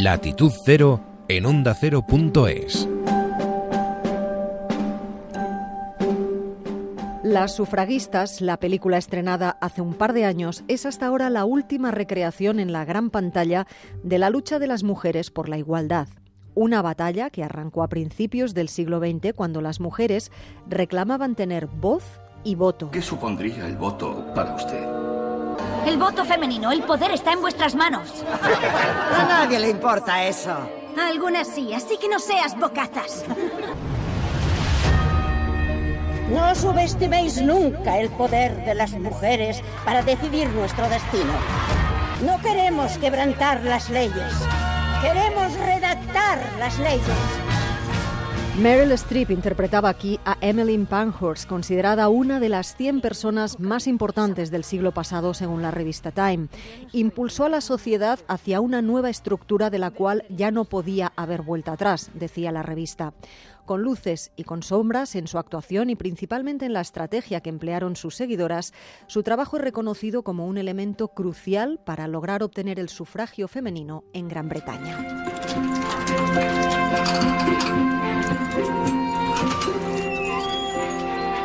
Latitud Cero en onda ondacero.es. Las sufragistas, la película estrenada hace un par de años, es hasta ahora la última recreación en la gran pantalla de la lucha de las mujeres por la igualdad. Una batalla que arrancó a principios del siglo XX cuando las mujeres reclamaban tener voz y voto. ¿Qué supondría el voto para usted? El voto femenino, el poder está en vuestras manos. A nadie le importa eso. A algunas sí, así que no seas bocazas. No subestiméis nunca el poder de las mujeres para decidir nuestro destino. No queremos quebrantar las leyes. Queremos redactar las leyes. Meryl Streep interpretaba aquí a Emmeline Pankhurst, considerada una de las 100 personas más importantes del siglo pasado según la revista Time. Impulsó a la sociedad hacia una nueva estructura de la cual ya no podía haber vuelta atrás, decía la revista. Con luces y con sombras en su actuación y principalmente en la estrategia que emplearon sus seguidoras, su trabajo es reconocido como un elemento crucial para lograr obtener el sufragio femenino en Gran Bretaña.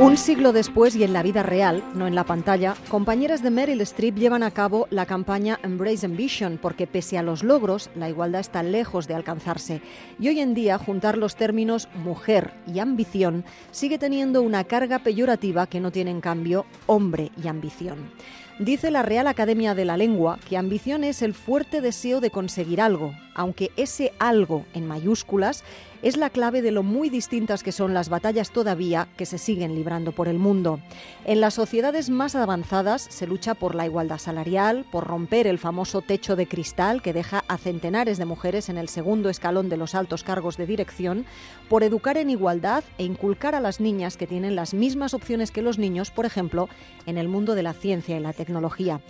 Un siglo después y en la vida real, no en la pantalla, compañeras de Meryl Streep llevan a cabo la campaña Embrace Ambition porque pese a los logros, la igualdad está lejos de alcanzarse. Y hoy en día juntar los términos mujer y ambición sigue teniendo una carga peyorativa que no tiene en cambio hombre y ambición. Dice la Real Academia de la Lengua que ambición es el fuerte deseo de conseguir algo, aunque ese algo en mayúsculas es la clave de lo muy distintas que son las batallas todavía que se siguen librando por el mundo. En las sociedades más avanzadas se lucha por la igualdad salarial, por romper el famoso techo de cristal que deja a centenares de mujeres en el segundo escalón de los altos cargos de dirección, por educar en igualdad e inculcar a las niñas que tienen las mismas opciones que los niños, por ejemplo, en el mundo de la ciencia y la tecnología.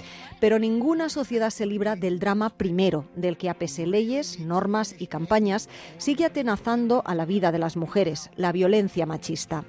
Pero ninguna sociedad se libra del drama primero, del que a pese leyes, normas y campañas sigue atenazando a la vida de las mujeres, la violencia machista.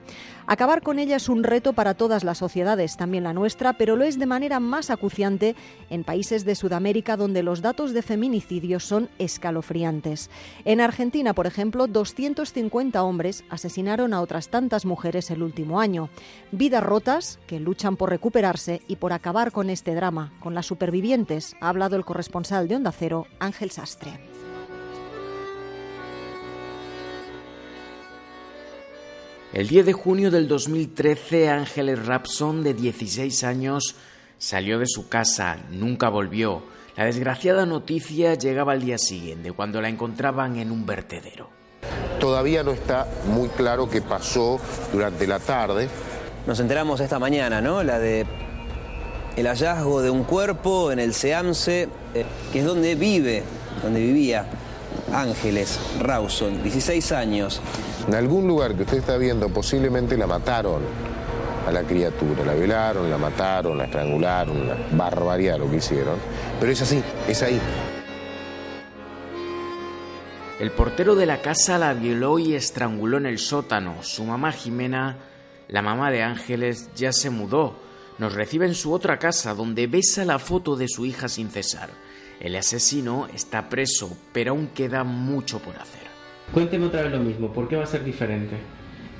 Acabar con ella es un reto para todas las sociedades, también la nuestra, pero lo es de manera más acuciante en países de Sudamérica donde los datos de feminicidio son escalofriantes. En Argentina, por ejemplo, 250 hombres asesinaron a otras tantas mujeres el último año. Vidas rotas que luchan por recuperarse y por acabar con este drama. Con las supervivientes ha hablado el corresponsal de Onda Cero, Ángel Sastre. El 10 de junio del 2013, Ángeles Rapson, de 16 años, salió de su casa, nunca volvió. La desgraciada noticia llegaba al día siguiente, cuando la encontraban en un vertedero. Todavía no está muy claro qué pasó durante la tarde. Nos enteramos esta mañana, ¿no? La de el hallazgo de un cuerpo en el Seamse, eh, que es donde vive, donde vivía Ángeles Rawson, 16 años. En algún lugar que usted está viendo, posiblemente la mataron a la criatura, la violaron, la mataron, la estrangularon, una barbaridad lo que hicieron. Pero es así, es ahí. El portero de la casa la violó y estranguló en el sótano. Su mamá Jimena, la mamá de Ángeles, ya se mudó. Nos recibe en su otra casa donde besa la foto de su hija sin cesar. El asesino está preso, pero aún queda mucho por hacer. Cuénteme otra vez lo mismo, ¿por qué va a ser diferente?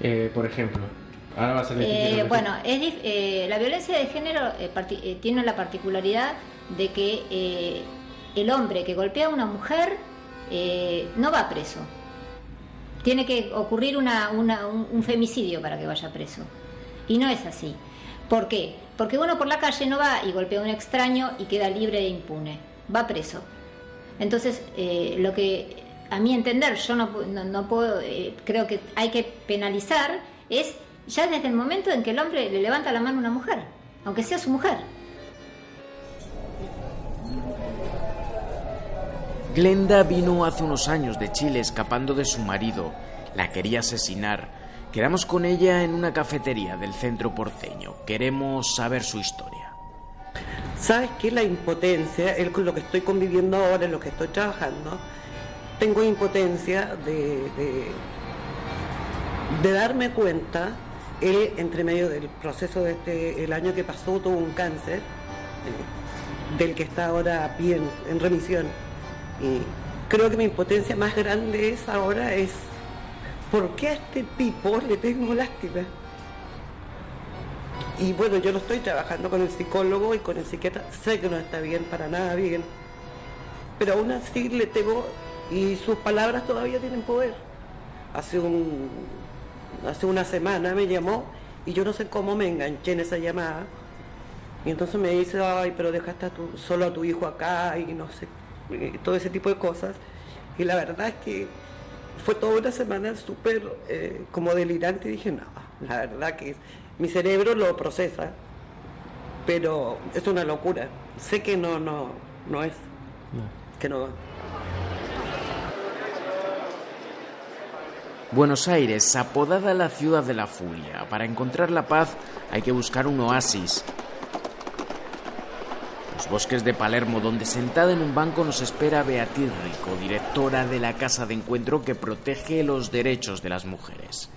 Eh, por ejemplo, ahora va a ser eh, Bueno, eh, la violencia de género tiene la particularidad de que el hombre que golpea a una mujer no va preso. Tiene que ocurrir un, un femicidio para que vaya preso. Y no es así. ¿Por qué? Porque uno por la calle no va y golpea a un extraño y queda libre e impune va preso. Entonces, eh, lo que a mi entender, yo no, no, puedo, eh, creo que hay que penalizar, es ya desde el momento en que el hombre le levanta la mano a una mujer, aunque sea su mujer. Glenda vino hace unos años de Chile escapando de su marido. La quería asesinar. Quedamos con ella en una cafetería del centro porteño. Queremos saber su historia. ¿Sabes qué? La impotencia, es con lo que estoy conviviendo ahora, en lo que estoy trabajando, tengo impotencia de, de, darme cuenta, él entre medio del proceso de este, el año que pasó tuvo un cáncer, eh, del que está ahora bien, en remisión, y creo que mi impotencia más grande es ahora es ¿por qué a este tipo le tengo lástima? Y bueno, yo no estoy trabajando con el psicólogo y con el psiquiatra, sé que no está bien, para nada bien, pero aún así le tengo, y sus palabras todavía tienen poder. Hace, un, hace una semana me llamó y yo no sé cómo me enganché en esa llamada. Y entonces me dice, ay, pero dejaste a tu, solo a tu hijo acá y no sé, todo ese tipo de cosas. Y la verdad es que fue toda una semana súper eh, como delirante y dije, no, la verdad que mi cerebro lo procesa, pero es una locura. Sé que no, no, no es. Que no. Buenos Aires, apodada la ciudad de la furia. Para encontrar la paz hay que buscar un oasis. Los bosques de Palermo, donde sentada en un banco nos espera Beatriz Rico, directora de la casa de encuentro que protege los derechos de las mujeres.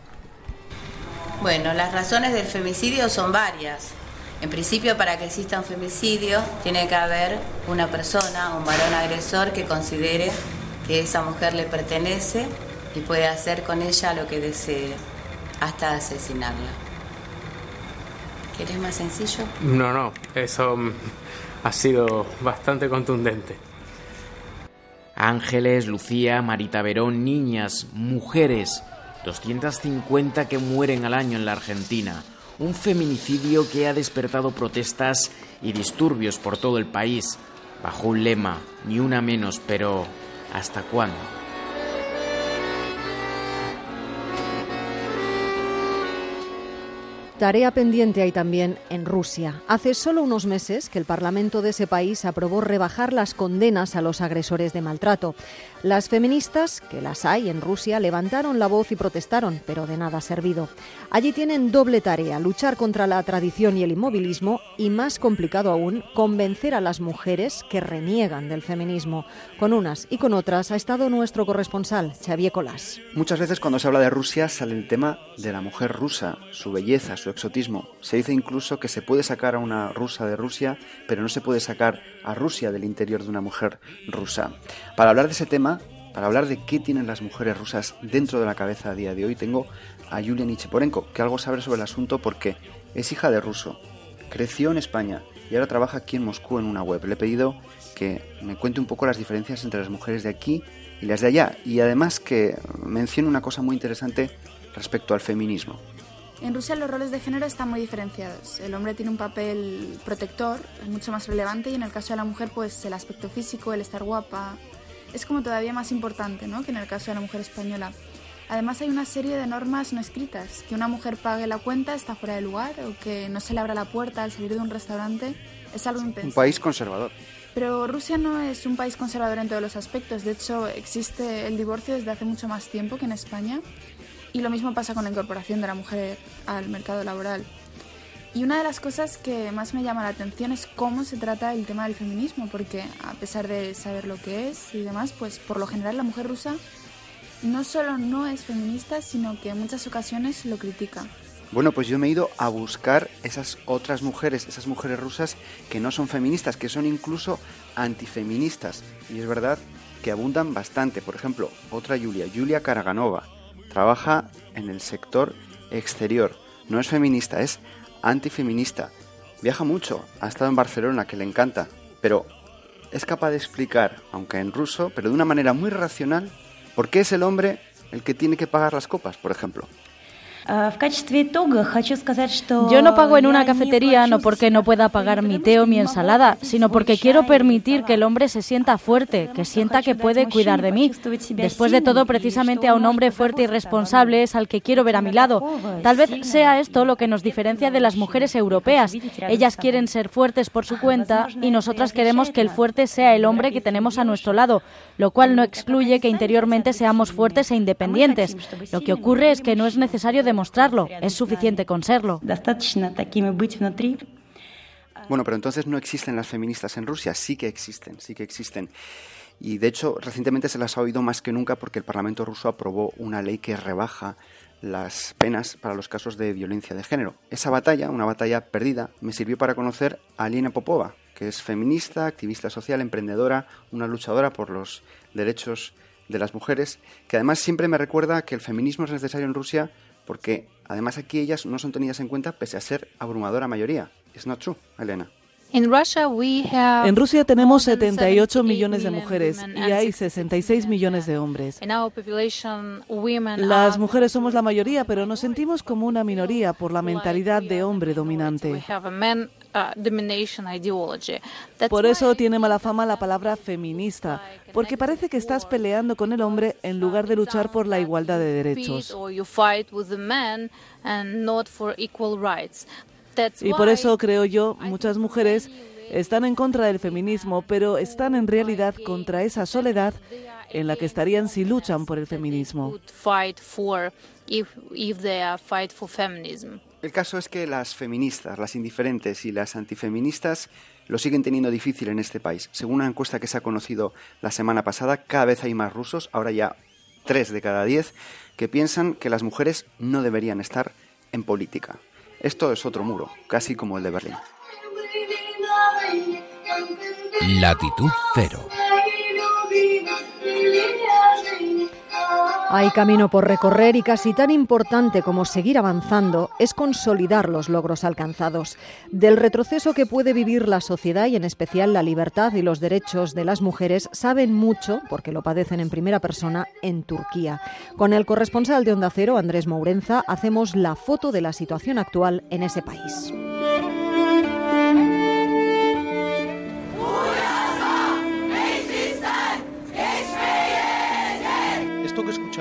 Bueno, las razones del femicidio son varias. En principio, para que exista un femicidio, tiene que haber una persona, un varón agresor, que considere que esa mujer le pertenece y puede hacer con ella lo que desee, hasta asesinarla. ¿Quieres más sencillo? No, no, eso mm, ha sido bastante contundente. Ángeles, Lucía, Marita Verón, niñas, mujeres 250 que mueren al año en la Argentina. Un feminicidio que ha despertado protestas y disturbios por todo el país, bajo un lema, ni una menos, pero ¿hasta cuándo? Tarea pendiente hay también en Rusia. Hace solo unos meses que el Parlamento de ese país aprobó rebajar las condenas a los agresores de maltrato. Las feministas, que las hay en Rusia, levantaron la voz y protestaron, pero de nada ha servido. Allí tienen doble tarea, luchar contra la tradición y el inmovilismo y, más complicado aún, convencer a las mujeres que reniegan del feminismo. Con unas y con otras ha estado nuestro corresponsal, Xavier Colás. Muchas veces cuando se habla de Rusia sale el tema de la mujer rusa, su belleza, su exotismo. Se dice incluso que se puede sacar a una rusa de Rusia, pero no se puede sacar a Rusia del interior de una mujer rusa. Para hablar de ese tema, para hablar de qué tienen las mujeres rusas dentro de la cabeza a día de hoy, tengo a Yulia Nicheporenko, que algo sabe sobre el asunto porque es hija de ruso, creció en España y ahora trabaja aquí en Moscú en una web. Le he pedido que me cuente un poco las diferencias entre las mujeres de aquí y las de allá y además que mencione una cosa muy interesante respecto al feminismo. En Rusia los roles de género están muy diferenciados. El hombre tiene un papel protector, mucho más relevante, y en el caso de la mujer, pues el aspecto físico, el estar guapa, es como todavía más importante ¿no? que en el caso de la mujer española. Además hay una serie de normas no escritas, que una mujer pague la cuenta está fuera de lugar o que no se le abra la puerta al salir de un restaurante es algo impensable. Un país conservador. Pero Rusia no es un país conservador en todos los aspectos, de hecho existe el divorcio desde hace mucho más tiempo que en España y lo mismo pasa con la incorporación de la mujer al mercado laboral. Y una de las cosas que más me llama la atención es cómo se trata el tema del feminismo, porque a pesar de saber lo que es y demás, pues por lo general la mujer rusa no solo no es feminista, sino que en muchas ocasiones lo critica. Bueno, pues yo me he ido a buscar esas otras mujeres, esas mujeres rusas que no son feministas, que son incluso antifeministas. Y es verdad que abundan bastante. Por ejemplo, otra Julia, Julia Karaganova, Trabaja en el sector exterior. No es feminista, es antifeminista. Viaja mucho, ha estado en Barcelona, que le encanta, pero es capaz de explicar, aunque en ruso, pero de una manera muy racional, por qué es el hombre el que tiene que pagar las copas, por ejemplo. Yo no pago en una cafetería no porque no pueda pagar mi té o mi ensalada, sino porque quiero permitir que el hombre se sienta fuerte, que sienta que puede cuidar de mí. Después de todo, precisamente a un hombre fuerte y responsable es al que quiero ver a mi lado. Tal vez sea esto lo que nos diferencia de las mujeres europeas. Ellas quieren ser fuertes por su cuenta y nosotras queremos que el fuerte sea el hombre que tenemos a nuestro lado, lo cual no excluye que interiormente seamos fuertes e independientes. Lo que ocurre es que no es necesario demostrarlo, es suficiente con serlo. Bueno, pero entonces no existen las feministas en Rusia, sí que existen, sí que existen. Y de hecho, recientemente se las ha oído más que nunca porque el Parlamento ruso aprobó una ley que rebaja las penas para los casos de violencia de género. Esa batalla, una batalla perdida, me sirvió para conocer a Alina Popova, que es feminista, activista social, emprendedora, una luchadora por los derechos de las mujeres, que además siempre me recuerda que el feminismo es necesario en Rusia porque además aquí ellas no son tenidas en cuenta pese a ser abrumadora mayoría. ¿Es not true, Elena? En Rusia tenemos 78 millones de mujeres y hay 66 millones de hombres. Las mujeres somos la mayoría, pero nos sentimos como una minoría por la mentalidad de hombre dominante. Por eso tiene mala fama la palabra feminista, porque parece que estás peleando con el hombre en lugar de luchar por la igualdad de derechos. Y por eso creo yo, muchas mujeres están en contra del feminismo, pero están en realidad contra esa soledad en la que estarían si luchan por el feminismo. El caso es que las feministas, las indiferentes y las antifeministas lo siguen teniendo difícil en este país. Según una encuesta que se ha conocido la semana pasada, cada vez hay más rusos, ahora ya tres de cada diez, que piensan que las mujeres no deberían estar en política. Esto es otro muro, casi como el de Berlín. Latitud cero. Hay camino por recorrer y casi tan importante como seguir avanzando es consolidar los logros alcanzados. Del retroceso que puede vivir la sociedad y en especial la libertad y los derechos de las mujeres saben mucho, porque lo padecen en primera persona, en Turquía. Con el corresponsal de Onda Cero, Andrés Mourenza, hacemos la foto de la situación actual en ese país.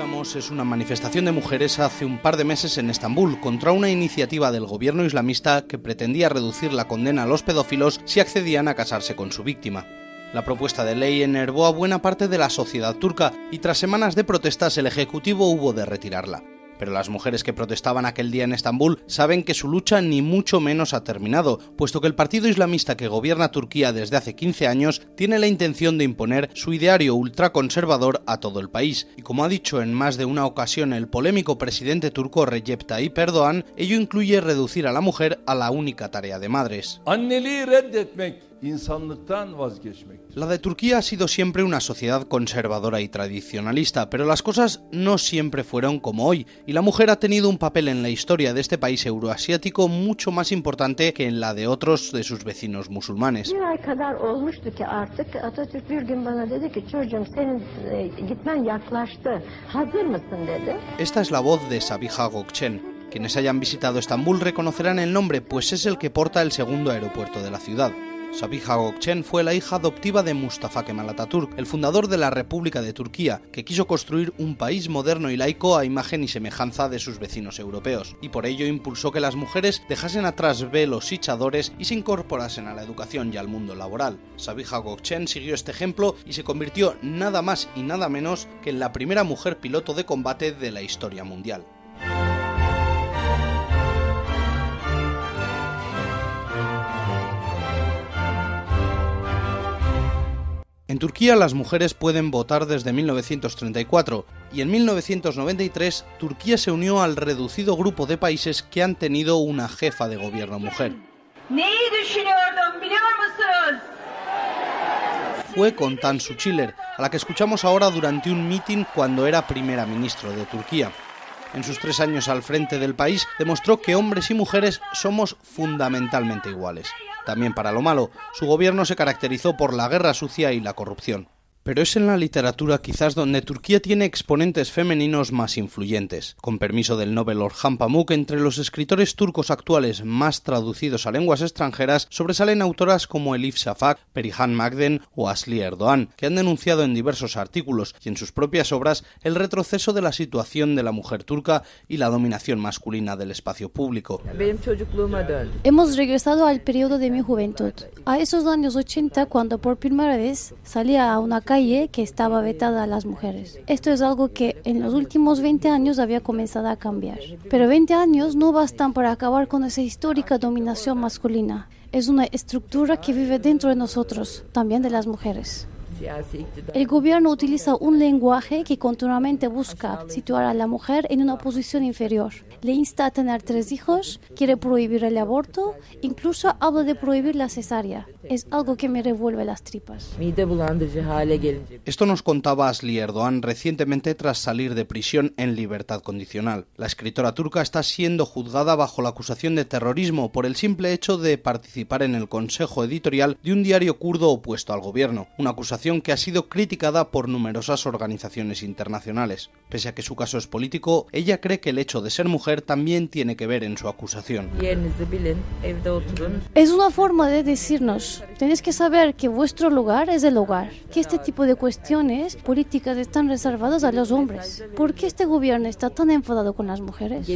Es una manifestación de mujeres hace un par de meses en Estambul contra una iniciativa del gobierno islamista que pretendía reducir la condena a los pedófilos si accedían a casarse con su víctima. La propuesta de ley enervó a buena parte de la sociedad turca y tras semanas de protestas el Ejecutivo hubo de retirarla. Pero las mujeres que protestaban aquel día en Estambul saben que su lucha ni mucho menos ha terminado, puesto que el partido islamista que gobierna Turquía desde hace 15 años tiene la intención de imponer su ideario ultraconservador a todo el país. Y como ha dicho en más de una ocasión el polémico presidente turco Recep Tayyip Erdogan, ello incluye reducir a la mujer a la única tarea de madres. La de Turquía ha sido siempre una sociedad conservadora y tradicionalista, pero las cosas no siempre fueron como hoy, y la mujer ha tenido un papel en la historia de este país euroasiático mucho más importante que en la de otros de sus vecinos musulmanes. Esta es la voz de Sabiha Gökçen. Quienes hayan visitado Estambul reconocerán el nombre, pues es el que porta el segundo aeropuerto de la ciudad. Sabiha Gökçen fue la hija adoptiva de Mustafa Kemal Atatürk, el fundador de la República de Turquía, que quiso construir un país moderno y laico a imagen y semejanza de sus vecinos europeos, y por ello impulsó que las mujeres dejasen atrás velos y chadores y se incorporasen a la educación y al mundo laboral. Sabiha Gökçen siguió este ejemplo y se convirtió nada más y nada menos que en la primera mujer piloto de combate de la historia mundial. En Turquía las mujeres pueden votar desde 1934 y en 1993 Turquía se unió al reducido grupo de países que han tenido una jefa de gobierno mujer. Fue con Tansu Çiller, a la que escuchamos ahora durante un mitin cuando era primera ministra de Turquía. En sus tres años al frente del país demostró que hombres y mujeres somos fundamentalmente iguales. También para lo malo, su gobierno se caracterizó por la guerra sucia y la corrupción pero es en la literatura quizás donde Turquía tiene exponentes femeninos más influyentes. Con permiso del Nobel Orhan Pamuk, entre los escritores turcos actuales más traducidos a lenguas extranjeras sobresalen autoras como Elif Shafak, Perihan Magden o Asli Erdoğan, que han denunciado en diversos artículos y en sus propias obras el retroceso de la situación de la mujer turca y la dominación masculina del espacio público. Hemos regresado al periodo de mi juventud, a esos años 80 cuando por primera vez salía a una calle que estaba vetada a las mujeres. Esto es algo que en los últimos 20 años había comenzado a cambiar. Pero 20 años no bastan para acabar con esa histórica dominación masculina. Es una estructura que vive dentro de nosotros, también de las mujeres. El gobierno utiliza un lenguaje que continuamente busca situar a la mujer en una posición inferior. Le insta a tener tres hijos, quiere prohibir el aborto, incluso habla de prohibir la cesárea. Es algo que me revuelve las tripas. Esto nos contaba Asli Erdogan recientemente tras salir de prisión en libertad condicional. La escritora turca está siendo juzgada bajo la acusación de terrorismo por el simple hecho de participar en el consejo editorial de un diario kurdo opuesto al gobierno, una acusación que ha sido criticada por numerosas organizaciones internacionales. Pese a que su caso es político, ella cree que el hecho de ser mujer también tiene que ver en su acusación. Es una forma de decirnos, tenéis que saber que vuestro lugar es el hogar, que este tipo de cuestiones políticas están reservadas a los hombres. ¿Por qué este gobierno está tan enfadado con las mujeres?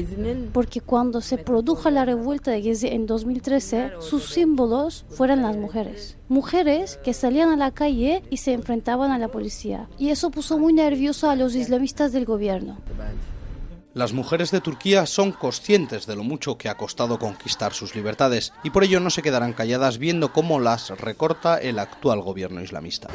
Porque cuando se produjo la revuelta de Gezi en 2013, sus símbolos fueron las mujeres. Mujeres que salían a la calle y se enfrentaban a la policía. Y eso puso muy nervioso a los islamistas del gobierno. Las mujeres de Turquía son conscientes de lo mucho que ha costado conquistar sus libertades y por ello no se quedarán calladas viendo cómo las recorta el actual gobierno islamista.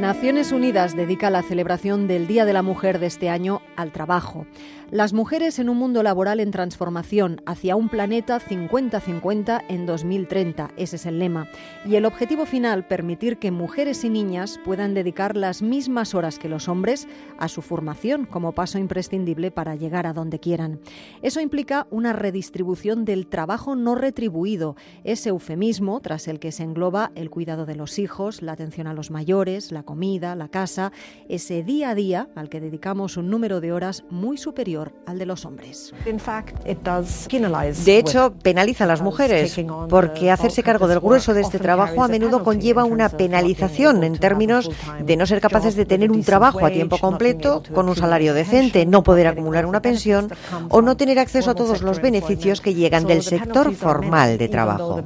Naciones Unidas dedica la celebración del Día de la Mujer de este año al trabajo. Las mujeres en un mundo laboral en transformación hacia un planeta 50-50 en 2030, ese es el lema. Y el objetivo final, permitir que mujeres y niñas puedan dedicar las mismas horas que los hombres a su formación como paso imprescindible para llegar a donde quieran. Eso implica una redistribución del trabajo no retribuido, ese eufemismo tras el que se engloba el cuidado de los hijos, la atención a los mayores, la comida, la casa, ese día a día al que dedicamos un número de horas muy superior al de los hombres. De hecho, penaliza a las mujeres, porque hacerse cargo del grueso de este trabajo a menudo conlleva una penalización en términos de no ser capaces de tener un trabajo a tiempo completo, con un salario decente, no poder acumular una pensión o no tener acceso a todos los beneficios que llegan del sector formal de trabajo.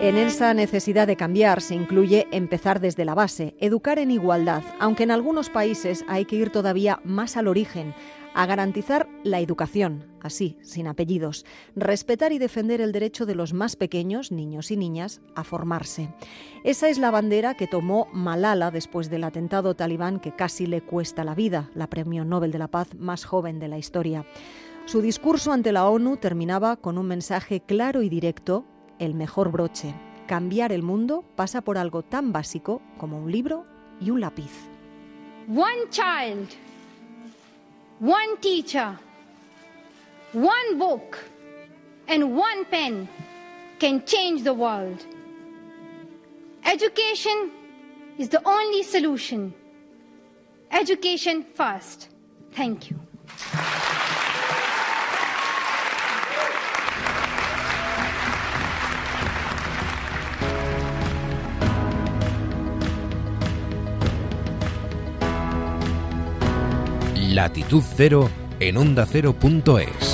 En esa necesidad de cambiar se incluye empezar desde la base, educar en igualdad, aunque en algunos países hay que ir todavía más al origen, a garantizar la educación, así, sin apellidos, respetar y defender el derecho de los más pequeños, niños y niñas, a formarse. Esa es la bandera que tomó Malala después del atentado talibán que casi le cuesta la vida, la Premio Nobel de la Paz más joven de la historia. Su discurso ante la ONU terminaba con un mensaje claro y directo el mejor broche. Cambiar el mundo pasa por algo tan básico como un libro y un lápiz. One child, one teacher, one book and one pen can change the world. Education is the only solution. Education first. Thank you. Latitud Cero en onda ondacero.es.